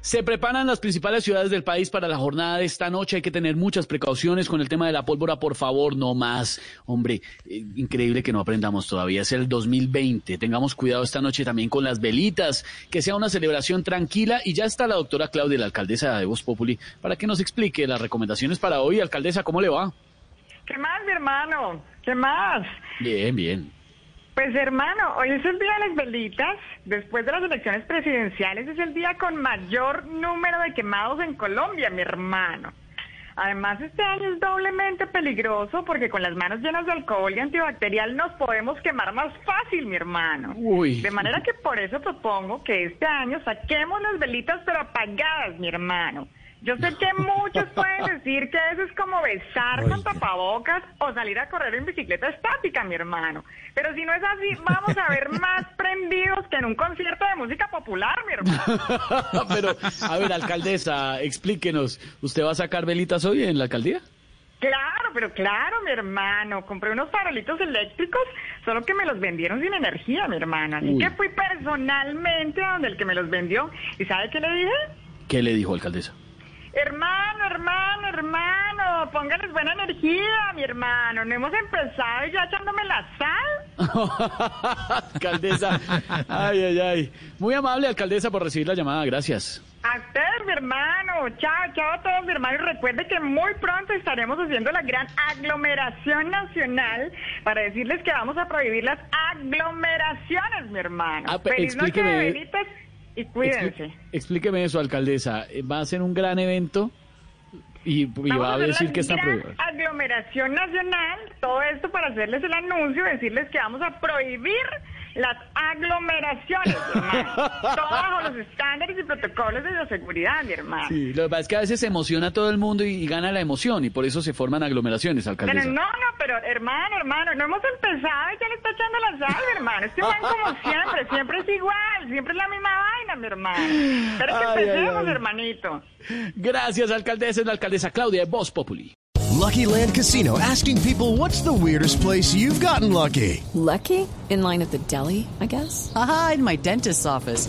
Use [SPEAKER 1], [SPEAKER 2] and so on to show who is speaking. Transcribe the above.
[SPEAKER 1] Se preparan las principales ciudades del país para la jornada de esta noche. Hay que tener muchas precauciones con el tema de la pólvora, por favor, no más. Hombre, eh, increíble que no aprendamos todavía. Es el 2020. Tengamos cuidado esta noche también con las velitas. Que sea una celebración tranquila. Y ya está la doctora Claudia, la alcaldesa de Voz Populi, para que nos explique las recomendaciones para hoy. Alcaldesa, ¿cómo le va?
[SPEAKER 2] ¿Qué más, mi hermano? ¿Qué más?
[SPEAKER 1] Bien, bien.
[SPEAKER 2] Pues hermano, hoy es el día de las velitas. Después de las elecciones presidenciales es el día con mayor número de quemados en Colombia, mi hermano. Además, este año es doblemente peligroso porque con las manos llenas de alcohol y antibacterial nos podemos quemar más fácil, mi hermano.
[SPEAKER 1] Uy.
[SPEAKER 2] De manera que por eso propongo que este año saquemos las velitas pero apagadas, mi hermano. Yo sé que muchos pueden decir que eso es como besar con tapabocas o salir a correr en bicicleta estática, mi hermano. Pero si no es así, vamos a ver más prendidos que en un concierto de música popular, mi hermano.
[SPEAKER 1] Pero, a ver, alcaldesa, explíquenos. ¿Usted va a sacar velitas hoy en la alcaldía?
[SPEAKER 2] Claro, pero claro, mi hermano. Compré unos farolitos eléctricos, solo que me los vendieron sin energía, mi hermano. Así
[SPEAKER 1] Uy.
[SPEAKER 2] que fui personalmente a donde el que me los vendió. ¿Y sabe qué le dije?
[SPEAKER 1] ¿Qué le dijo, alcaldesa?
[SPEAKER 2] Hermano, hermano, póngales buena energía, mi hermano. No hemos empezado y ya echándome la sal.
[SPEAKER 1] alcaldesa, ay, ay, ay. Muy amable, alcaldesa, por recibir la llamada. Gracias.
[SPEAKER 2] A ustedes, mi hermano. Chao, chao a todos, mi hermano. Y recuerde que muy pronto estaremos haciendo la gran aglomeración nacional para decirles que vamos a prohibir las aglomeraciones, mi hermano.
[SPEAKER 1] Ah, pe-
[SPEAKER 2] Feliz noche de y cuídense.
[SPEAKER 1] Explíqueme eso, alcaldesa. Eh, ¿Va a ser un gran evento? Y, y va a decir que está prohibido.
[SPEAKER 2] aglomeración nacional, todo esto para hacerles el anuncio, decirles que vamos a prohibir las aglomeraciones, hermano. todo bajo los estándares y protocolos de bioseguridad, mi hermano.
[SPEAKER 1] Sí, lo que pasa es que a veces se emociona a todo el mundo y, y gana la emoción y por eso se forman aglomeraciones,
[SPEAKER 2] Pero
[SPEAKER 1] alcaldesa.
[SPEAKER 2] no, no, pero hermano, hermano, no hemos empezado y ya le está echando la sal, hermano. Este man como siempre, siempre es igual, siempre es la misma vaina, mi hermano. Pero que
[SPEAKER 1] Ay, ay,
[SPEAKER 2] empecemos,
[SPEAKER 1] ay.
[SPEAKER 2] hermanito.
[SPEAKER 1] Gracias, alcaldesa. Es la alcaldesa Claudia de Voz Populi.
[SPEAKER 3] Lucky Land Casino asking people what's the weirdest place you've gotten lucky?
[SPEAKER 4] Lucky? In line at the deli, I guess?
[SPEAKER 5] Aha, in my dentist's office.